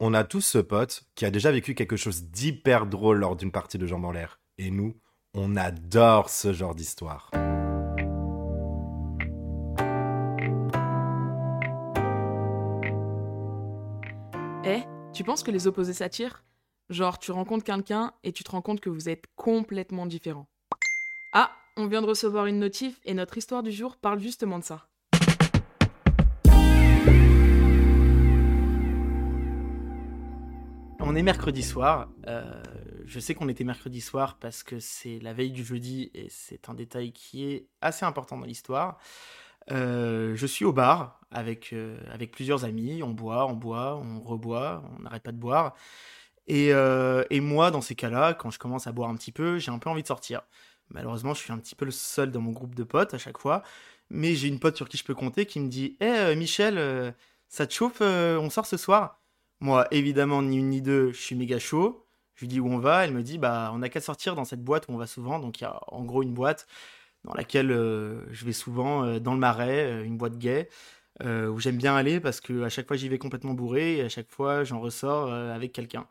On a tous ce pote qui a déjà vécu quelque chose d'hyper drôle lors d'une partie de jambes en l'air. Et nous, on adore ce genre d'histoire. Eh, tu penses que les opposés s'attirent? Genre, tu rencontres quelqu'un et tu te rends compte que vous êtes complètement différents. Ah, on vient de recevoir une notif et notre histoire du jour parle justement de ça. On est mercredi soir. Euh, je sais qu'on était mercredi soir parce que c'est la veille du jeudi et c'est un détail qui est assez important dans l'histoire. Euh, je suis au bar avec, euh, avec plusieurs amis. On boit, on boit, on reboit, on n'arrête pas de boire. Et, et moi, dans ces cas-là, quand je commence à boire un petit peu, j'ai un peu envie de sortir. Malheureusement, je suis un petit peu le seul dans mon groupe de potes à chaque fois. Mais j'ai une pote sur qui je peux compter qui me dit Hé Michel, ça te chauffe On sort ce soir? Moi, évidemment, ni une ni deux, je suis méga chaud. Je lui dis où on va. Elle me dit bah on a qu'à sortir dans cette boîte où on va souvent. Donc il y a en gros une boîte dans laquelle euh, je vais souvent euh, dans le marais, euh, une boîte gay. où j'aime bien aller parce que à chaque fois j'y vais complètement bourré et à chaque fois j'en ressors avec quelqu'un.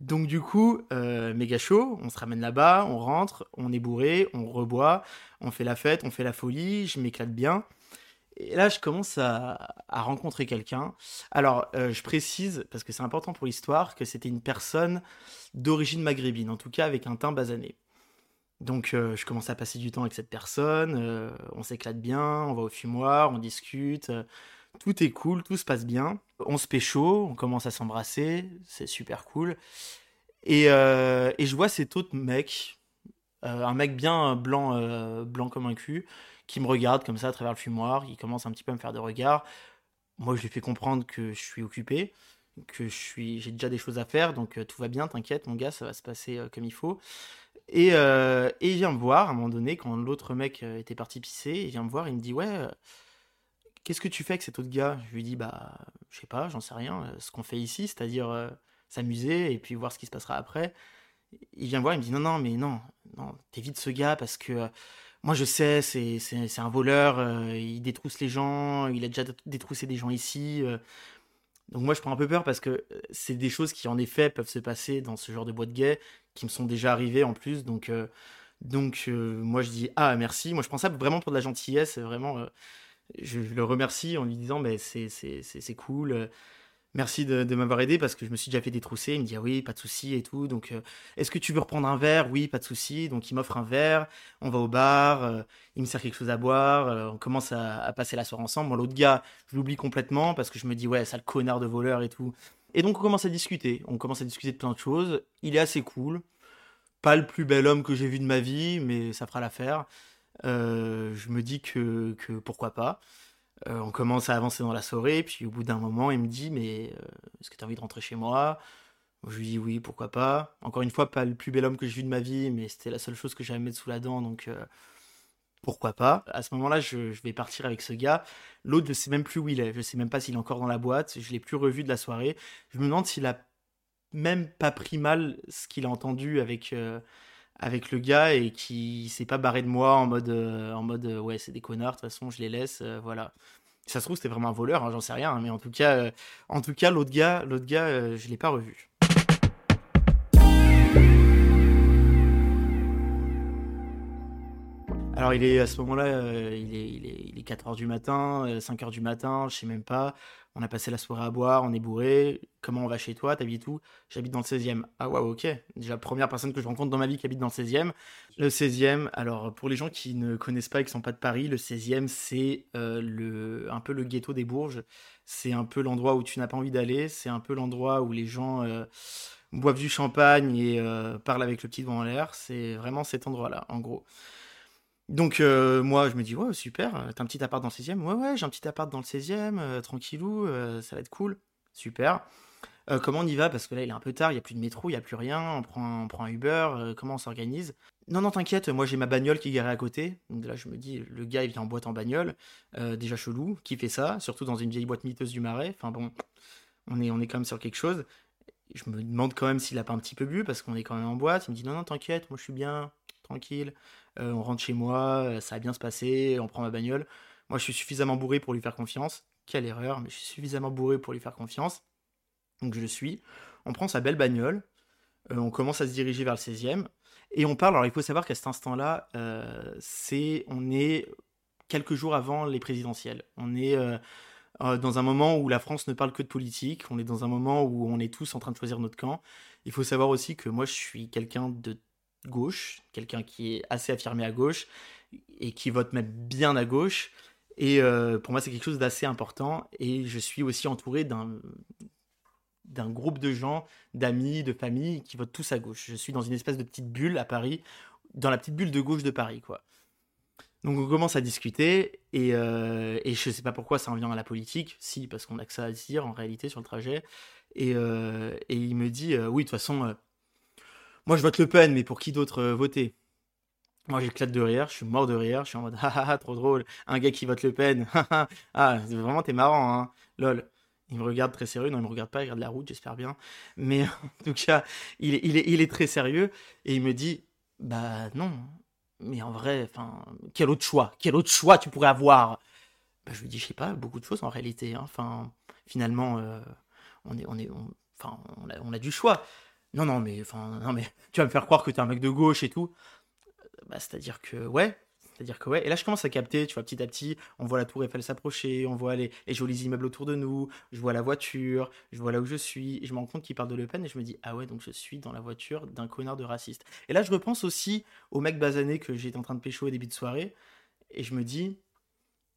Donc du coup, méga chaud, on se ramène là-bas, on rentre, on est bourré, on reboit, on fait la fête, on fait la folie, je m'éclate bien. Et là, je commence à, rencontrer quelqu'un. Alors, euh, je précise, parce que c'est important pour l'histoire, que c'était une personne d'origine maghrébine, en tout cas avec un teint basané. Donc, euh, je commence à passer du temps avec cette personne, euh, on s'éclate bien, on va au fumoir, on discute, tout est cool, tout se passe bien. On se pécho, on commence à s'embrasser, c'est super cool. Et, et, je vois cet autre mec, un mec bien blanc, blanc comme un cul, qui me regarde comme ça à travers le fumoir, il commence un petit peu à me faire des regards. Moi, je lui fais comprendre que je suis occupé, que je suis, j'ai déjà des choses à faire, donc euh, tout va bien, t'inquiète, mon gars, ça va se passer euh, comme il faut. Et, euh, et, il vient me voir à un moment donné, quand l'autre mec était parti pisser, il vient me voir, il me dit Ouais, qu'est-ce que tu fais avec cet autre gars? Je lui dis Bah, je sais pas, j'en sais rien, ce qu'on fait ici, c'est-à-dire s'amuser et puis voir ce qui se passera après. Il vient me voir, il me dit Non, non, mais non, non, t'évites ce gars parce que moi, je sais, c'est, un voleur, euh, il détrousse les gens, il a déjà détroussé des gens ici. Euh. Donc moi, je prends un peu peur parce que euh, c'est des choses qui, en effet, peuvent se passer dans ce genre de boîte gay, qui me sont déjà arrivées en plus. Donc, donc moi, je dis, ah, merci. Moi, je prends ça vraiment pour de la gentillesse. Vraiment, je, le remercie en lui disant, mais c'est cool merci de, m'avoir aidé parce que je me suis déjà fait détrousser. Il me dit ah oui, pas de souci et tout. Donc, euh, est-ce que tu veux reprendre un verre? Oui, pas de souci. Donc, il m'offre un verre. On va au bar. Euh, il me sert quelque chose à boire. Euh, on commence à, passer la soirée ensemble. Bon, l'autre gars, je l'oublie complètement parce que je me dis ouais, ça le connard de voleur et tout. Et donc, on commence à discuter. On commence à discuter de plein de choses. Il est assez cool. Pas le plus bel homme que j'ai vu de ma vie, mais ça fera l'affaire. je me dis que pourquoi pas. Euh, on commence à avancer dans la soirée, puis au bout d'un moment, il me dit Mais euh, est-ce que tu as envie de rentrer chez moi? Je lui dis Oui, pourquoi pas. Encore une fois, pas le plus bel homme que j'ai vu de ma vie, mais c'était la seule chose que j'avais sous la dent, donc euh, pourquoi pas. À ce moment-là, je, vais partir avec ce gars. L'autre, je sais même plus où il est. Je sais même pas s'il est encore dans la boîte. Je l'ai plus revu de la soirée. Je me demande s'il a même pas pris mal ce qu'il a entendu avec avec le gars et qui s'est pas barré de moi en mode euh, en mode euh, ouais c'est des connards de toute façon je les laisse euh, voilà. Ça se trouve c'était vraiment un voleur hein, j'en sais rien hein, mais en tout cas en tout cas l'autre gars l'autre gars je l'ai pas revu alors il est à ce moment-là il, est, il, est, il est 4h du matin 5h du matin je sais même pas on a passé la soirée à boire, on est bourré. Comment on va chez toi? T'habites où? J'habite dans le 16e. Ah ouais, ok. Déjà, première personne que je rencontre dans ma vie qui habite dans le 16e. Le 16e, alors pour les gens qui ne connaissent pas et qui sont pas de Paris, le 16e, c'est euh, un peu le ghetto des Bourges. C'est un peu l'endroit où tu n'as pas envie d'aller. C'est un peu l'endroit où les gens euh, boivent du champagne et euh, parlent avec le petit devant en l'air. C'est vraiment cet endroit-là, en gros. Donc euh, moi je me dis ouais super, euh, t'as un petit appart dans le 16e Ouais ouais j'ai un petit appart dans le 16e, euh, tranquillou, ça va être cool, super. comment on y va? Parce que là il est un peu tard, il n'y a plus de métro, il n'y a plus rien, on prend, on prend un Uber, comment on s'organise? Non non t'inquiète, moi j'ai ma bagnole qui est garée à côté, donc là je me dis le gars il vient en boîte en bagnole, déjà chelou, qui fait ça, surtout dans une vieille boîte miteuse du marais, enfin bon, on est, on est quand même sur quelque chose. Je me demande quand même s'il a pas un petit peu bu parce qu'on est quand même en boîte, il me dit non non t'inquiète, moi je suis bien, tranquille. Euh, on rentre chez moi, euh, ça va bien se passer, on prend ma bagnole. Moi, je suis suffisamment bourré pour lui faire confiance. Quelle erreur, mais je suis suffisamment bourré pour lui faire confiance. Donc je le suis. On prend sa belle bagnole. euh, on commence à se diriger vers le 16e. Et on parle. Alors il faut savoir qu'à cet instant-là, c'est, on est quelques jours avant les présidentielles. On est dans un moment où la France ne parle que de politique. On est dans un moment où on est tous en train de choisir notre camp. Il faut savoir aussi que moi, je suis quelqu'un de gauche, quelqu'un qui est assez affirmé à gauche et qui vote même bien à gauche. Et euh, pour moi, c'est quelque chose d'assez important. Et je suis aussi entouré d'un d'un groupe de gens, d'amis, de familles qui votent tous à gauche. Je suis dans une espèce de petite bulle à Paris, dans la petite bulle de gauche de Paris, quoi. Donc on commence à discuter et, euh, et je sais pas pourquoi ça en vient à la politique, si parce qu'on a que ça à dire en réalité sur le trajet. Et, euh, et il me dit oui de toute façon moi je vote Le Pen mais pour qui d'autre euh, voter? Moi j'éclate de rire, je suis mort de rire, je suis en mode ah ah ah trop drôle, un gars qui vote Le Pen, ah vraiment t'es marrant hein, lol. Il me regarde très sérieux, non il me regarde pas, il regarde la route j'espère bien, mais en tout cas il est, il est, il est très sérieux et il me dit bah non mais en vrai, enfin, quel autre choix Quel autre choix tu pourrais avoir? Bah, Je lui dis, je sais pas, beaucoup de choses en réalité. hein. Enfin, finalement, euh, on est, on est, enfin, on a, on a du choix. Non, non, mais, non, mais tu vas me faire croire que t'es un mec de gauche et tout. Bah, c'est-à-dire que, ouais. C'est-à-dire que, ouais. Et là, je commence à capter, tu vois, petit à petit, on voit la Tour Eiffel s'approcher, on voit les, les jolis immeubles autour de nous, je vois la voiture, je vois là où je suis, et je me rends compte qu'il parle de Le Pen, et je me dis, ah ouais, donc je suis dans la voiture d'un connard de raciste. Et là, je repense aussi au mec basané que j'étais en train de pécho au début de soirée, et je me dis,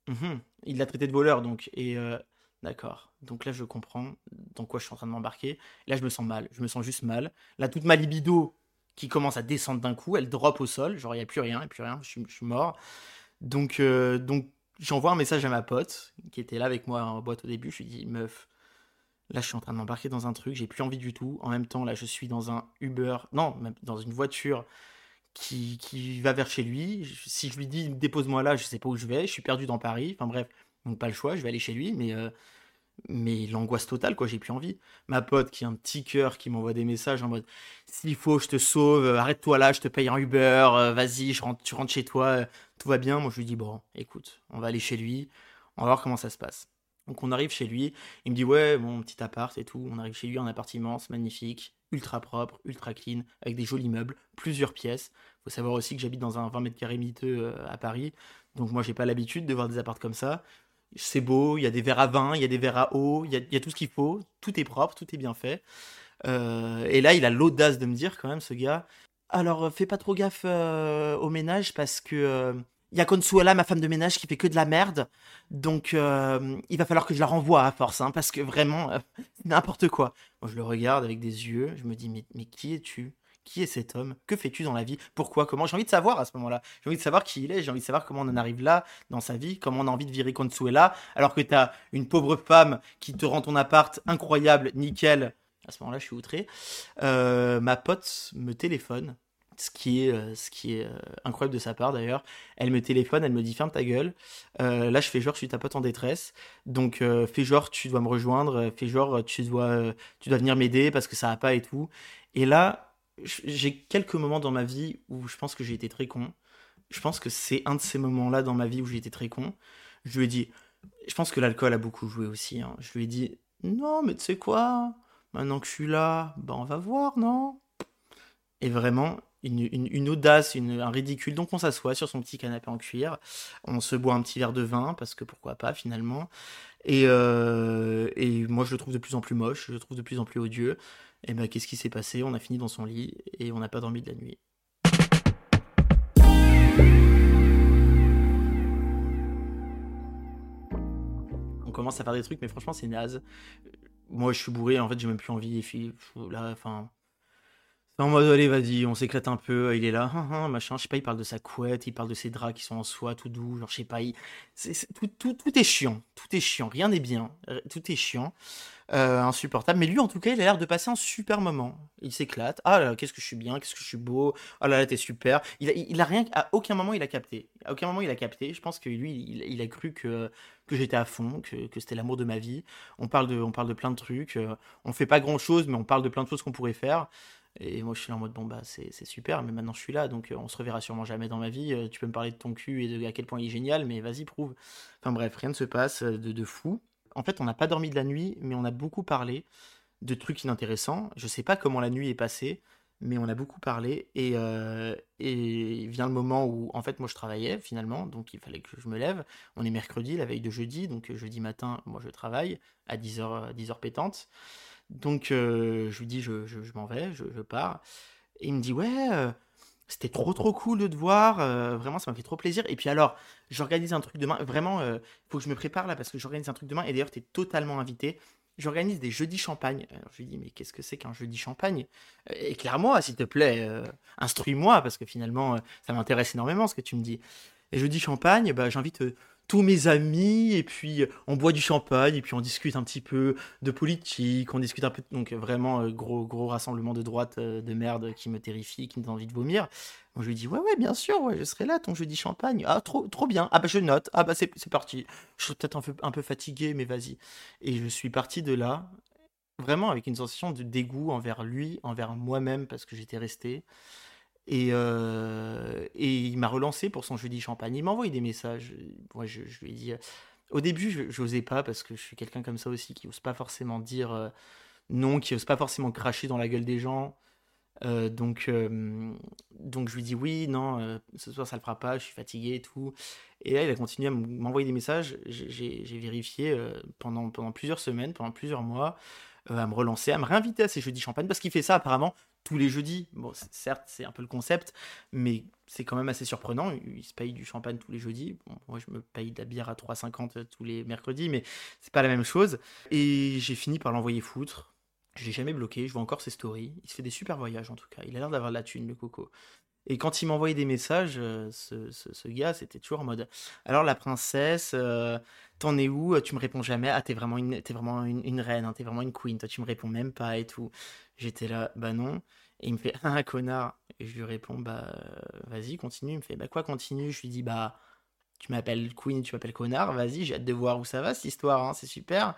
Mhm, il l'a traité de voleur, donc, et euh, d'accord. Donc là, je comprends dans quoi je suis en train de m'embarquer. Là, je me sens mal, je me sens juste mal. Là, toute ma libido qui commence à descendre d'un coup, elle drop au sol, genre, il n'y a plus rien, il n'y a plus rien, je suis, mort. Donc, euh, donc j'envoie un message à ma pote, qui était là avec moi en boîte au début, je lui dis, meuf, là, je suis en train de m'embarquer dans un truc, j'ai plus envie du tout. En même temps, là, je suis dans un Uber, non, dans une voiture qui, qui va vers chez lui. Si je lui dis dépose-moi là, je sais pas où je vais, je suis perdu dans Paris. Enfin bref, donc pas le choix, je vais aller chez lui, mais, euh, mais l'angoisse totale, quoi, j'ai plus envie. Ma pote qui a un petit cœur qui m'envoie des messages en mode s'il faut, je te sauve, euh, arrête-toi là, je te paye un Uber, euh, vas-y, tu rentres chez toi, euh, tout va bien. Moi je lui dis bon, écoute, on va aller chez lui, on va voir comment ça se passe. Donc on arrive chez lui, il me dit ouais, bon, petit appart et tout. On arrive chez lui, un appartement, c'est magnifique, ultra propre, ultra clean, avec des jolis meubles, plusieurs pièces. Faut savoir aussi que j'habite dans un 20 mètres carrés miteux à Paris, donc moi j'ai pas l'habitude de voir des apparts comme ça. C'est beau, il y a des verres à vin, il y a des verres à eau, il y a, tout ce qu'il faut, tout est propre, tout est bien fait. Euh, et là, il a l'audace de me dire quand même, ce gars, alors euh, fais pas trop gaffe euh, au ménage parce que il y a Consuela, ma femme de ménage, qui fait que de la merde. Donc, il va falloir que je la renvoie à force, hein, parce que vraiment, n'importe quoi. Moi, je le regarde avec des yeux, je me dis, mais qui es-tu? Qui est cet homme? Que fais-tu dans la vie? Pourquoi? Comment? J'ai envie de savoir à ce moment-là. J'ai envie de savoir qui il est, j'ai envie de savoir comment on en arrive là dans sa vie, comment on a envie de virer Consuela, alors que t'as une pauvre femme qui te rend ton appart incroyable, nickel. À ce moment-là, je suis outré. Euh, ma pote me téléphone, ce qui est, euh, euh, incroyable de sa part d'ailleurs. Elle me téléphone, elle me dit ferme ta gueule. Là, je fais genre, je suis ta pote en détresse. Donc, fais genre, tu dois me rejoindre. Fais genre, tu dois, venir m'aider parce que ça va pas et tout. Et là, j'ai quelques moments dans ma vie où je pense que j'ai été très con. Je pense que c'est un de ces moments-là dans ma vie où j'ai été très con. Je lui ai dit, je pense que l'alcool a beaucoup joué aussi. hein. Je lui ai dit, non, mais tu sais quoi? Maintenant que je suis là, bah on va voir, non? Et vraiment, une, une- audace, un ridicule. Donc on s'assoit sur son petit canapé en cuir, on se boit un petit verre de vin, parce que pourquoi pas finalement. Et, euh, et moi je le trouve de plus en plus moche, je le trouve de plus en plus odieux. Et ben qu'est-ce qui s'est passé? On a fini dans son lit et on n'a pas dormi de la nuit. On commence à faire des trucs, mais franchement c'est naze. Moi je suis bourré, en fait j'ai même plus envie. Et puis, là, enfin, en mode, allez, vas-y, on s'éclate un peu. Il est là, hein, hein, machin. Je sais pas, il parle de sa couette, il parle de ses draps qui sont en soie, tout doux. Genre, je sais pas, tout, est chiant. Tout est chiant. Rien n'est bien. R- Tout est chiant. Euh, insupportable. Mais lui, en tout cas, il a l'air de passer un super moment. Il s'éclate. Ah là, là, qu'est-ce que je suis bien, qu'est-ce que je suis beau. Ah là là, t'es super. Il a, rien, à aucun moment, il a capté. À aucun moment, il a capté. Je pense que lui, il, a cru que, que j'étais à fond, que, que c'était l'amour de ma vie. On parle de, on parle de plein de trucs. euh, On fait pas grand chose, mais on parle de plein de choses qu'on pourrait faire. Et moi, je suis là en mode, bon, bah, c'est super, mais maintenant je suis là, donc euh, on se reverra sûrement jamais dans ma vie. Euh, tu peux me parler de ton cul et de à quel point il est génial, mais vas-y, prouve. Enfin bref, rien ne se passe euh, de, de fou. En fait, on n'a pas dormi de la nuit, mais on a beaucoup parlé. de trucs inintéressants. Je sais pas comment la nuit est passée, mais on a beaucoup parlé. Et, et vient le moment où, en fait, moi, je travaillais finalement, donc il fallait que je me lève. On est mercredi, la veille de jeudi, donc jeudi matin, moi, je travaille à 10h, 10 heures pétantes. Donc, euh, je lui dis, je, m'en vais, je, pars. Et il me dit, ouais, euh, c'était trop, trop cool de te voir. vraiment, ça m'a fait trop plaisir. Et puis alors, j'organise un truc demain. Vraiment, il faut que je me prépare là parce que j'organise un truc demain. Et d'ailleurs, tu es totalement invité j'organise des jeudis champagne. Alors, je lui dis, mais qu'est-ce que c'est qu'un jeudi champagne? Euh, Éclaire-moi, s'il te plaît, euh, instruis-moi, parce que finalement, euh, ça m'intéresse énormément ce que tu me dis. Et jeudi champagne, bah, j'invite tous mes amis, et puis on boit du champagne, et puis on discute un petit peu de politique, on discute un peu, donc vraiment gros, gros rassemblement de droite de merde qui me terrifie, qui me donne envie de vomir. Moi, je lui dis, ouais, ouais, bien sûr, je serai là ton jeudi champagne. Ah, trop, trop bien. Ah, bah, je note. Ah, bah, c'est parti. Je suis peut-être un peu, un peu fatigué, mais vas-y. Et je suis parti de là, vraiment avec une sensation de dégoût envers lui, envers moi-même, parce que j'étais resté. Et, euh, et il m'a relancé pour son jeudi champagne. Il m'a envoyé des messages. Moi, je, lui ai dit. Euh, au début, je n'osais pas parce que je suis quelqu'un comme ça aussi qui n'ose pas forcément dire euh, non, qui n'ose pas forcément cracher dans la gueule des gens. donc, donc je lui dis oui, non, ce soir ça le fera pas, je suis fatigué et tout. Et là, il a continué à m'envoyer des messages. J'ai vérifié pendant, pendant plusieurs semaines, pendant plusieurs mois, à me relancer, à me réinviter à ces jeudis champagne parce qu'il fait ça apparemment tous les jeudis. Bon, certes, c'est un peu le concept, mais c'est quand même assez surprenant. Il se paye du champagne tous les jeudis. moi, je me paye de la bière à 3,50 euh, tous les mercredis, mais c'est pas la même chose. Et j'ai fini par l'envoyer foutre. Je l'ai jamais bloqué, je vois encore ses stories. Il se fait des super voyages en tout cas. Il a l'air d'avoir de la thune, le coco. Et quand il m'envoyait des messages, euh, ce, ce, gars, c'était toujours en mode Alors la princesse, euh, t'en es où? Tu me réponds jamais. Ah, t'es vraiment une, es vraiment une, reine, hein, t'es vraiment une queen. Toi, tu me réponds même pas et tout. J'étais là, bah non. Et il me fait Ah, connard. Et je lui réponds Bah vas-y, continue. Il me fait Bah quoi, continue? Je lui dis Bah tu m'appelles queen, tu m'appelles connard. Vas-y, j'ai hâte de voir où ça va cette histoire, hein, c'est super.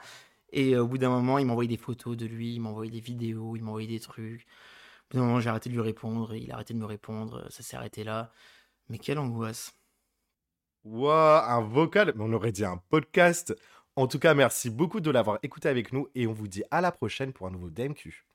Et euh, au bout d'un moment, il m'envoyait des photos de lui, il m'envoyait des vidéos, il m'envoyait des trucs. Au bout d'un moment, j'ai arrêté de lui répondre, il a arrêté de me répondre, ça s'est arrêté là. Mais quelle angoisse. Waouh, un vocal, on aurait dit un podcast. En tout cas, merci beaucoup de l'avoir écouté avec nous et on vous dit à la prochaine pour un nouveau DMQ.